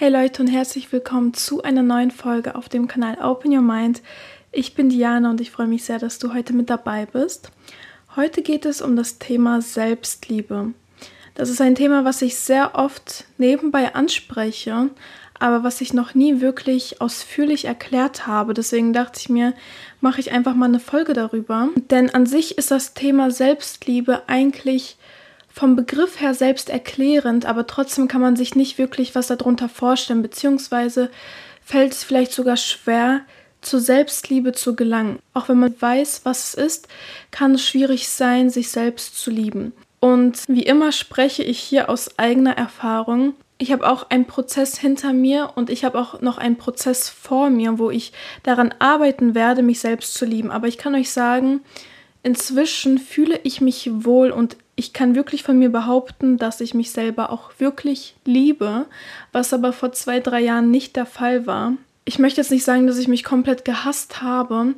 Hey Leute und herzlich willkommen zu einer neuen Folge auf dem Kanal Open Your Mind. Ich bin Diana und ich freue mich sehr, dass du heute mit dabei bist. Heute geht es um das Thema Selbstliebe. Das ist ein Thema, was ich sehr oft nebenbei anspreche, aber was ich noch nie wirklich ausführlich erklärt habe. Deswegen dachte ich mir, mache ich einfach mal eine Folge darüber. Denn an sich ist das Thema Selbstliebe eigentlich vom Begriff her selbst erklärend, aber trotzdem kann man sich nicht wirklich was darunter vorstellen, beziehungsweise fällt es vielleicht sogar schwer, zur Selbstliebe zu gelangen. Auch wenn man weiß, was es ist, kann es schwierig sein, sich selbst zu lieben. Und wie immer spreche ich hier aus eigener Erfahrung. Ich habe auch einen Prozess hinter mir und ich habe auch noch einen Prozess vor mir, wo ich daran arbeiten werde, mich selbst zu lieben. Aber ich kann euch sagen, inzwischen fühle ich mich wohl und ich kann wirklich von mir behaupten, dass ich mich selber auch wirklich liebe, was aber vor zwei, drei Jahren nicht der Fall war. Ich möchte jetzt nicht sagen, dass ich mich komplett gehasst habe,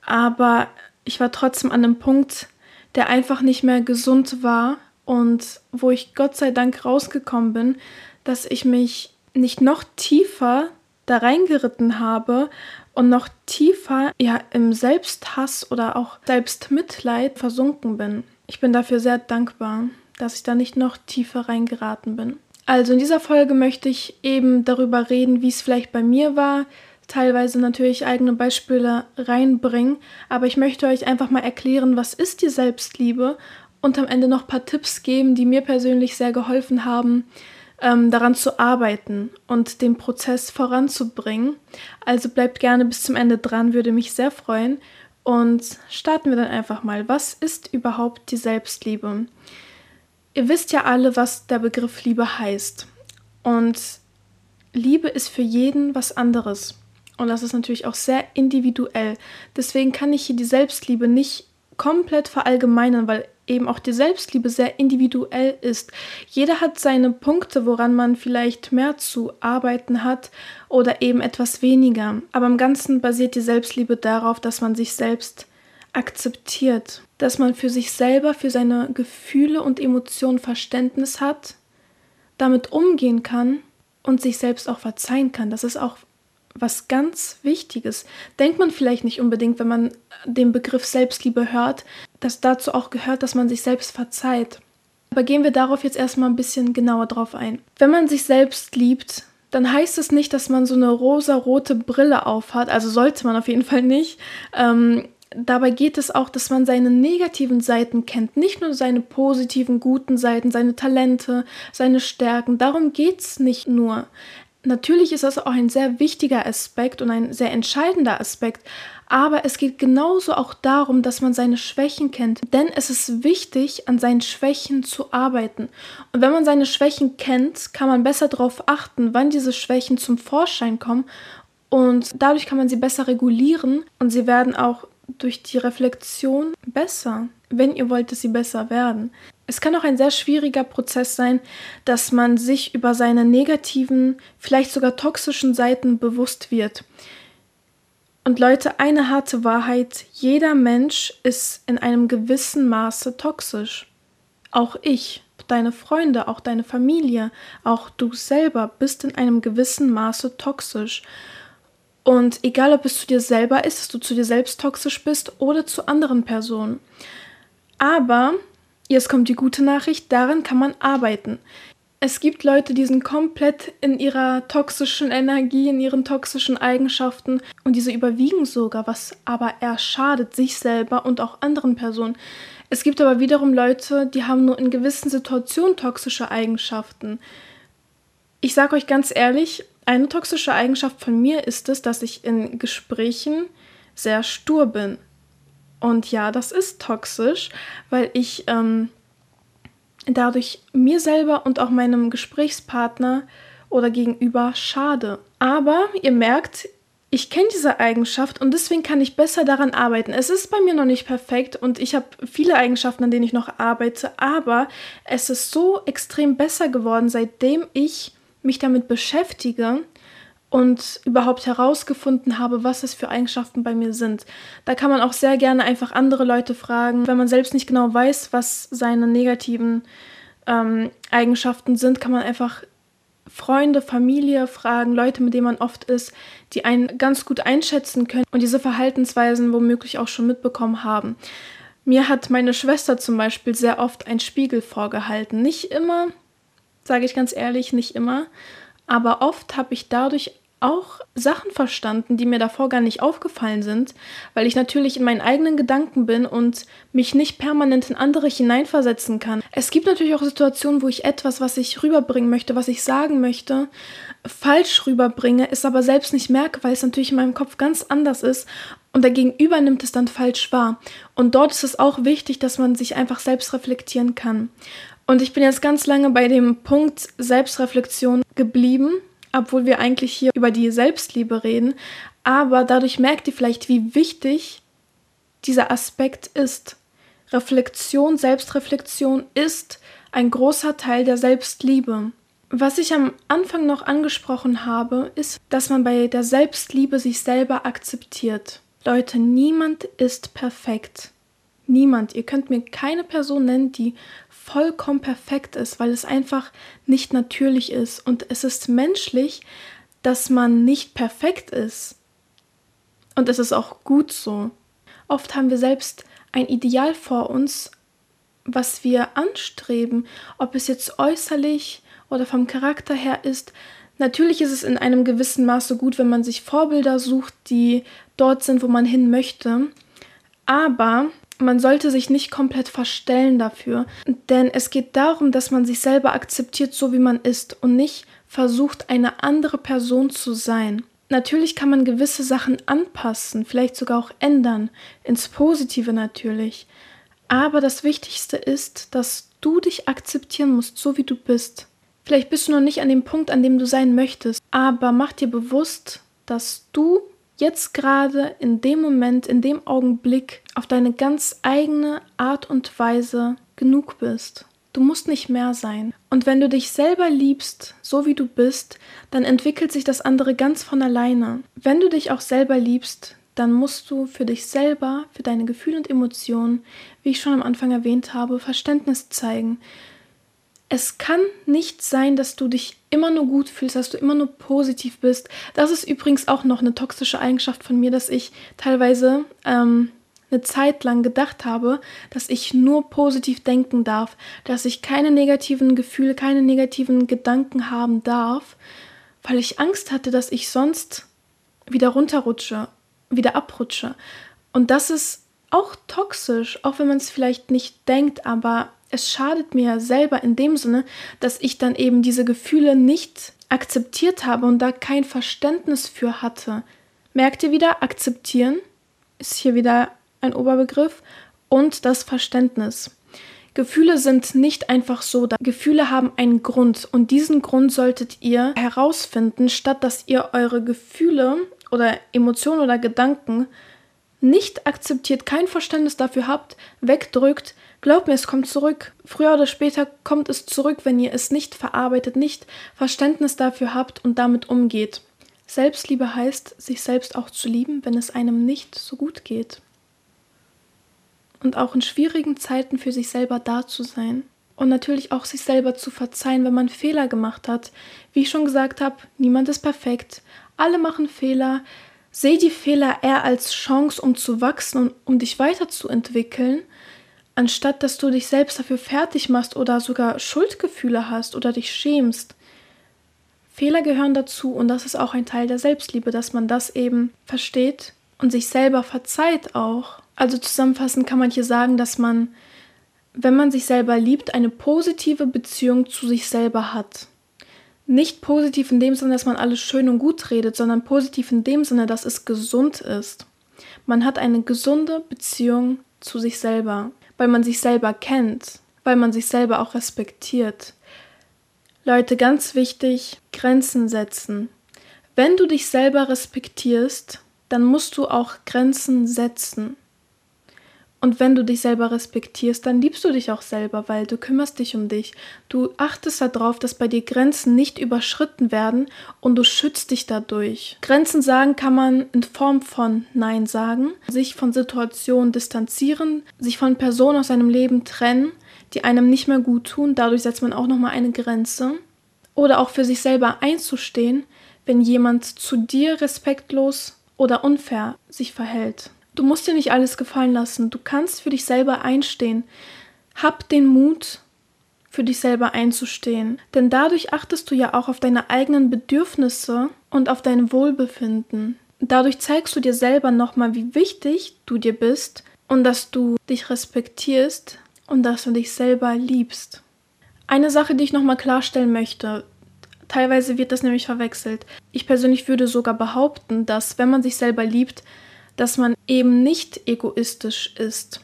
aber ich war trotzdem an einem Punkt, der einfach nicht mehr gesund war und wo ich Gott sei Dank rausgekommen bin, dass ich mich nicht noch tiefer da reingeritten habe und noch tiefer ja im Selbsthass oder auch Selbstmitleid versunken bin. Ich bin dafür sehr dankbar, dass ich da nicht noch tiefer reingeraten bin. Also in dieser Folge möchte ich eben darüber reden, wie es vielleicht bei mir war, teilweise natürlich eigene Beispiele reinbringen, aber ich möchte euch einfach mal erklären, was ist die Selbstliebe und am Ende noch ein paar Tipps geben, die mir persönlich sehr geholfen haben, ähm, daran zu arbeiten und den Prozess voranzubringen. Also bleibt gerne bis zum Ende dran, würde mich sehr freuen. Und starten wir dann einfach mal. Was ist überhaupt die Selbstliebe? Ihr wisst ja alle, was der Begriff Liebe heißt. Und Liebe ist für jeden was anderes. Und das ist natürlich auch sehr individuell. Deswegen kann ich hier die Selbstliebe nicht komplett verallgemeinern, weil eben auch die Selbstliebe sehr individuell ist. Jeder hat seine Punkte, woran man vielleicht mehr zu arbeiten hat oder eben etwas weniger. Aber im Ganzen basiert die Selbstliebe darauf, dass man sich selbst akzeptiert, dass man für sich selber, für seine Gefühle und Emotionen Verständnis hat, damit umgehen kann und sich selbst auch verzeihen kann. Das ist auch was ganz Wichtiges. Denkt man vielleicht nicht unbedingt, wenn man den Begriff Selbstliebe hört, dass dazu auch gehört, dass man sich selbst verzeiht. Aber gehen wir darauf jetzt erstmal ein bisschen genauer drauf ein. Wenn man sich selbst liebt, dann heißt es nicht, dass man so eine rosa-rote Brille aufhat, also sollte man auf jeden Fall nicht. Ähm, dabei geht es auch, dass man seine negativen Seiten kennt, nicht nur seine positiven, guten Seiten, seine Talente, seine Stärken. Darum geht es nicht nur. Natürlich ist das auch ein sehr wichtiger Aspekt und ein sehr entscheidender Aspekt, aber es geht genauso auch darum, dass man seine Schwächen kennt, denn es ist wichtig, an seinen Schwächen zu arbeiten. Und wenn man seine Schwächen kennt, kann man besser darauf achten, wann diese Schwächen zum Vorschein kommen und dadurch kann man sie besser regulieren und sie werden auch durch die Reflexion besser, wenn ihr wollt, dass sie besser werden. Es kann auch ein sehr schwieriger Prozess sein, dass man sich über seine negativen, vielleicht sogar toxischen Seiten bewusst wird. Und Leute, eine harte Wahrheit, jeder Mensch ist in einem gewissen Maße toxisch. Auch ich, deine Freunde, auch deine Familie, auch du selber bist in einem gewissen Maße toxisch. Und egal, ob es zu dir selber ist, dass du zu dir selbst toxisch bist oder zu anderen Personen. Aber Jetzt kommt die gute Nachricht, daran kann man arbeiten. Es gibt Leute, die sind komplett in ihrer toxischen Energie, in ihren toxischen Eigenschaften und diese überwiegen sogar, was aber eher schadet sich selber und auch anderen Personen. Es gibt aber wiederum Leute, die haben nur in gewissen Situationen toxische Eigenschaften. Ich sage euch ganz ehrlich, eine toxische Eigenschaft von mir ist es, dass ich in Gesprächen sehr stur bin. Und ja, das ist toxisch, weil ich ähm, dadurch mir selber und auch meinem Gesprächspartner oder gegenüber schade. Aber ihr merkt, ich kenne diese Eigenschaft und deswegen kann ich besser daran arbeiten. Es ist bei mir noch nicht perfekt und ich habe viele Eigenschaften, an denen ich noch arbeite, aber es ist so extrem besser geworden, seitdem ich mich damit beschäftige und überhaupt herausgefunden habe, was es für Eigenschaften bei mir sind. Da kann man auch sehr gerne einfach andere Leute fragen. Wenn man selbst nicht genau weiß, was seine negativen ähm, Eigenschaften sind, kann man einfach Freunde, Familie fragen, Leute, mit denen man oft ist, die einen ganz gut einschätzen können und diese Verhaltensweisen womöglich auch schon mitbekommen haben. Mir hat meine Schwester zum Beispiel sehr oft einen Spiegel vorgehalten. Nicht immer, sage ich ganz ehrlich, nicht immer, aber oft habe ich dadurch auch Sachen verstanden, die mir davor gar nicht aufgefallen sind, weil ich natürlich in meinen eigenen Gedanken bin und mich nicht permanent in andere hineinversetzen kann. Es gibt natürlich auch Situationen, wo ich etwas, was ich rüberbringen möchte, was ich sagen möchte, falsch rüberbringe, es aber selbst nicht merke, weil es natürlich in meinem Kopf ganz anders ist und der Gegenüber nimmt es dann falsch wahr. Und dort ist es auch wichtig, dass man sich einfach selbst reflektieren kann. Und ich bin jetzt ganz lange bei dem Punkt Selbstreflexion geblieben obwohl wir eigentlich hier über die Selbstliebe reden. Aber dadurch merkt ihr vielleicht, wie wichtig dieser Aspekt ist. Reflexion, Selbstreflexion ist ein großer Teil der Selbstliebe. Was ich am Anfang noch angesprochen habe, ist, dass man bei der Selbstliebe sich selber akzeptiert. Leute, niemand ist perfekt. Niemand. Ihr könnt mir keine Person nennen, die vollkommen perfekt ist, weil es einfach nicht natürlich ist. Und es ist menschlich, dass man nicht perfekt ist. Und es ist auch gut so. Oft haben wir selbst ein Ideal vor uns, was wir anstreben, ob es jetzt äußerlich oder vom Charakter her ist. Natürlich ist es in einem gewissen Maße gut, wenn man sich Vorbilder sucht, die dort sind, wo man hin möchte. Aber man sollte sich nicht komplett verstellen dafür, denn es geht darum, dass man sich selber akzeptiert, so wie man ist und nicht versucht, eine andere Person zu sein. Natürlich kann man gewisse Sachen anpassen, vielleicht sogar auch ändern, ins Positive natürlich. Aber das Wichtigste ist, dass du dich akzeptieren musst, so wie du bist. Vielleicht bist du noch nicht an dem Punkt, an dem du sein möchtest, aber mach dir bewusst, dass du jetzt gerade in dem Moment, in dem Augenblick auf deine ganz eigene Art und Weise genug bist. Du musst nicht mehr sein. Und wenn du dich selber liebst, so wie du bist, dann entwickelt sich das andere ganz von alleine. Wenn du dich auch selber liebst, dann musst du für dich selber, für deine Gefühle und Emotionen, wie ich schon am Anfang erwähnt habe, Verständnis zeigen. Es kann nicht sein, dass du dich immer nur gut fühlst, dass du immer nur positiv bist. Das ist übrigens auch noch eine toxische Eigenschaft von mir, dass ich teilweise ähm, eine Zeit lang gedacht habe, dass ich nur positiv denken darf, dass ich keine negativen Gefühle, keine negativen Gedanken haben darf, weil ich Angst hatte, dass ich sonst wieder runterrutsche, wieder abrutsche. Und das ist auch toxisch, auch wenn man es vielleicht nicht denkt, aber es schadet mir selber in dem Sinne, dass ich dann eben diese Gefühle nicht akzeptiert habe und da kein Verständnis für hatte. Merkt ihr wieder, akzeptieren ist hier wieder ein Oberbegriff und das Verständnis. Gefühle sind nicht einfach so da. Gefühle haben einen Grund und diesen Grund solltet ihr herausfinden, statt dass ihr eure Gefühle oder Emotionen oder Gedanken nicht akzeptiert, kein Verständnis dafür habt, wegdrückt, glaubt mir, es kommt zurück. Früher oder später kommt es zurück, wenn ihr es nicht verarbeitet, nicht Verständnis dafür habt und damit umgeht. Selbstliebe heißt, sich selbst auch zu lieben, wenn es einem nicht so gut geht. Und auch in schwierigen Zeiten für sich selber da zu sein. Und natürlich auch sich selber zu verzeihen, wenn man Fehler gemacht hat. Wie ich schon gesagt habe, niemand ist perfekt. Alle machen Fehler. Seh die Fehler eher als Chance, um zu wachsen und um dich weiterzuentwickeln, anstatt dass du dich selbst dafür fertig machst oder sogar Schuldgefühle hast oder dich schämst. Fehler gehören dazu und das ist auch ein Teil der Selbstliebe, dass man das eben versteht und sich selber verzeiht auch. Also zusammenfassend kann man hier sagen, dass man, wenn man sich selber liebt, eine positive Beziehung zu sich selber hat nicht positiv in dem Sinne, dass man alles schön und gut redet, sondern positiv in dem Sinne, dass es gesund ist. Man hat eine gesunde Beziehung zu sich selber, weil man sich selber kennt, weil man sich selber auch respektiert. Leute, ganz wichtig, Grenzen setzen. Wenn du dich selber respektierst, dann musst du auch Grenzen setzen. Und wenn du dich selber respektierst, dann liebst du dich auch selber, weil du kümmerst dich um dich. Du achtest darauf, dass bei dir Grenzen nicht überschritten werden und du schützt dich dadurch. Grenzen sagen kann man in Form von Nein sagen, sich von Situationen distanzieren, sich von Personen aus seinem Leben trennen, die einem nicht mehr gut tun. Dadurch setzt man auch nochmal eine Grenze. oder auch für sich selber einzustehen, wenn jemand zu dir respektlos oder unfair sich verhält. Du musst dir nicht alles gefallen lassen. Du kannst für dich selber einstehen. Hab den Mut, für dich selber einzustehen. Denn dadurch achtest du ja auch auf deine eigenen Bedürfnisse und auf dein Wohlbefinden. Dadurch zeigst du dir selber nochmal, wie wichtig du dir bist und dass du dich respektierst und dass du dich selber liebst. Eine Sache, die ich nochmal klarstellen möchte, teilweise wird das nämlich verwechselt. Ich persönlich würde sogar behaupten, dass wenn man sich selber liebt, dass man eben nicht egoistisch ist,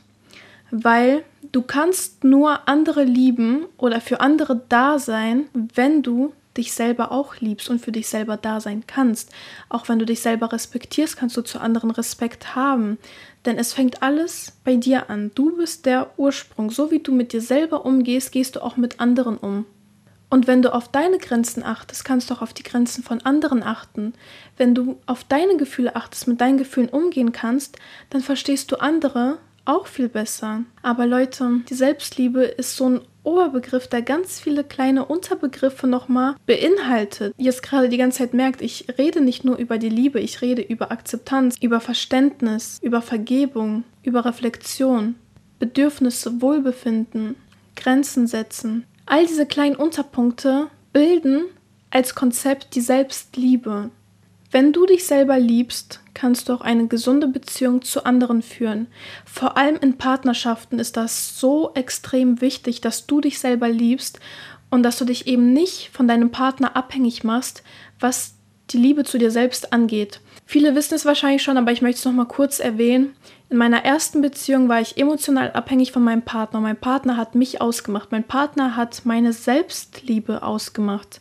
weil du kannst nur andere lieben oder für andere da sein, wenn du dich selber auch liebst und für dich selber da sein kannst. Auch wenn du dich selber respektierst, kannst du zu anderen Respekt haben. Denn es fängt alles bei dir an. Du bist der Ursprung. So wie du mit dir selber umgehst, gehst du auch mit anderen um. Und wenn du auf deine Grenzen achtest, kannst du auch auf die Grenzen von anderen achten. Wenn du auf deine Gefühle achtest, mit deinen Gefühlen umgehen kannst, dann verstehst du andere auch viel besser. Aber Leute, die Selbstliebe ist so ein Oberbegriff, der ganz viele kleine Unterbegriffe nochmal beinhaltet. Ihr es gerade die ganze Zeit merkt, ich rede nicht nur über die Liebe, ich rede über Akzeptanz, über Verständnis, über Vergebung, über Reflexion, Bedürfnisse, Wohlbefinden, Grenzen setzen. All diese kleinen Unterpunkte bilden als Konzept die Selbstliebe. Wenn du dich selber liebst, kannst du auch eine gesunde Beziehung zu anderen führen. Vor allem in Partnerschaften ist das so extrem wichtig, dass du dich selber liebst und dass du dich eben nicht von deinem Partner abhängig machst, was die Liebe zu dir selbst angeht. Viele wissen es wahrscheinlich schon, aber ich möchte es noch mal kurz erwähnen. In meiner ersten Beziehung war ich emotional abhängig von meinem Partner. Mein Partner hat mich ausgemacht. Mein Partner hat meine Selbstliebe ausgemacht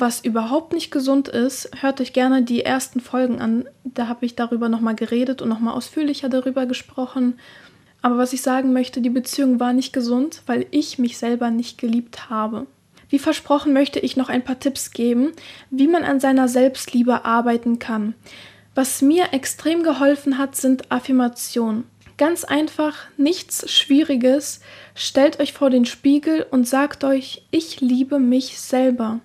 was überhaupt nicht gesund ist, hört euch gerne die ersten Folgen an. Da habe ich darüber nochmal geredet und nochmal ausführlicher darüber gesprochen. Aber was ich sagen möchte, die Beziehung war nicht gesund, weil ich mich selber nicht geliebt habe. Wie versprochen möchte ich noch ein paar Tipps geben, wie man an seiner Selbstliebe arbeiten kann. Was mir extrem geholfen hat, sind Affirmationen. Ganz einfach, nichts Schwieriges. Stellt euch vor den Spiegel und sagt euch, ich liebe mich selber.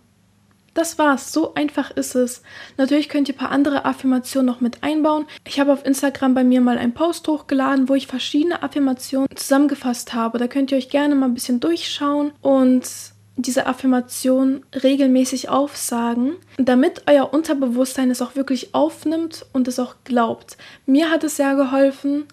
Das war's, so einfach ist es. Natürlich könnt ihr ein paar andere Affirmationen noch mit einbauen. Ich habe auf Instagram bei mir mal einen Post hochgeladen, wo ich verschiedene Affirmationen zusammengefasst habe. Da könnt ihr euch gerne mal ein bisschen durchschauen und diese Affirmation regelmäßig aufsagen, damit euer Unterbewusstsein es auch wirklich aufnimmt und es auch glaubt. Mir hat es sehr geholfen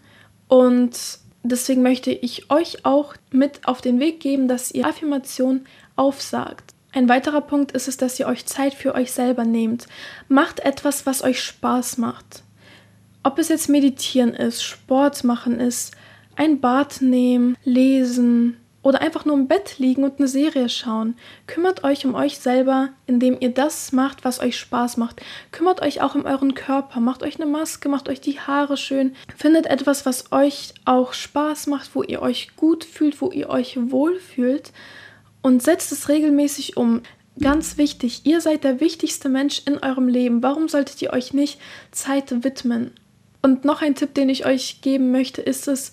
und deswegen möchte ich euch auch mit auf den Weg geben, dass ihr Affirmation aufsagt. Ein weiterer Punkt ist es, dass ihr euch Zeit für euch selber nehmt. Macht etwas, was euch Spaß macht. Ob es jetzt meditieren ist, Sport machen ist, ein Bad nehmen, lesen oder einfach nur im Bett liegen und eine Serie schauen. Kümmert euch um euch selber, indem ihr das macht, was euch Spaß macht. Kümmert euch auch um euren Körper, macht euch eine Maske, macht euch die Haare schön. Findet etwas, was euch auch Spaß macht, wo ihr euch gut fühlt, wo ihr euch wohl fühlt und setzt es regelmäßig um. Ganz wichtig, ihr seid der wichtigste Mensch in eurem Leben. Warum solltet ihr euch nicht Zeit widmen? Und noch ein Tipp, den ich euch geben möchte, ist es,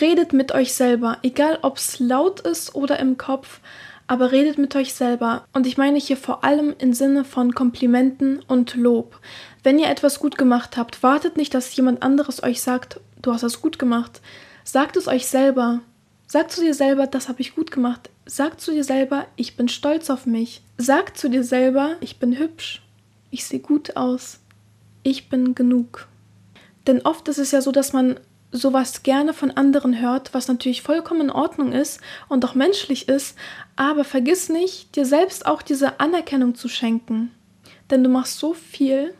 redet mit euch selber, egal ob es laut ist oder im Kopf, aber redet mit euch selber. Und ich meine hier vor allem im Sinne von Komplimenten und Lob. Wenn ihr etwas gut gemacht habt, wartet nicht, dass jemand anderes euch sagt, du hast es gut gemacht. Sagt es euch selber. Sag zu dir selber, das habe ich gut gemacht. Sag zu dir selber, ich bin stolz auf mich. Sag zu dir selber, ich bin hübsch. Ich sehe gut aus. Ich bin genug. Denn oft ist es ja so, dass man sowas gerne von anderen hört, was natürlich vollkommen in Ordnung ist und auch menschlich ist, aber vergiss nicht, dir selbst auch diese Anerkennung zu schenken. Denn du machst so viel,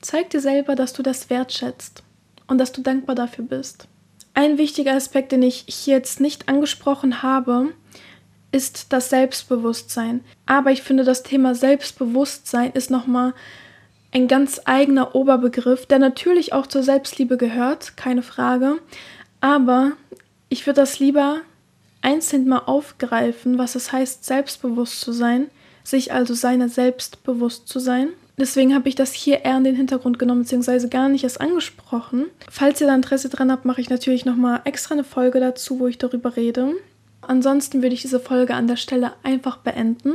zeig dir selber, dass du das wertschätzt und dass du dankbar dafür bist. Ein wichtiger Aspekt, den ich hier jetzt nicht angesprochen habe, ist das Selbstbewusstsein. Aber ich finde, das Thema Selbstbewusstsein ist nochmal ein ganz eigener Oberbegriff, der natürlich auch zur Selbstliebe gehört, keine Frage. Aber ich würde das lieber einzeln mal aufgreifen, was es heißt, selbstbewusst zu sein, sich also seiner selbst bewusst zu sein. Deswegen habe ich das hier eher in den Hintergrund genommen, beziehungsweise gar nicht erst angesprochen. Falls ihr da Interesse dran habt, mache ich natürlich nochmal extra eine Folge dazu, wo ich darüber rede. Ansonsten würde ich diese Folge an der Stelle einfach beenden.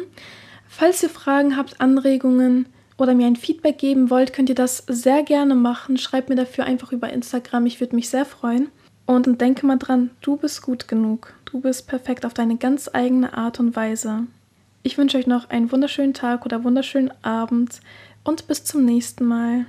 Falls ihr Fragen habt, Anregungen oder mir ein Feedback geben wollt, könnt ihr das sehr gerne machen. Schreibt mir dafür einfach über Instagram. Ich würde mich sehr freuen. Und denke mal dran, du bist gut genug. Du bist perfekt auf deine ganz eigene Art und Weise. Ich wünsche euch noch einen wunderschönen Tag oder wunderschönen Abend und bis zum nächsten Mal.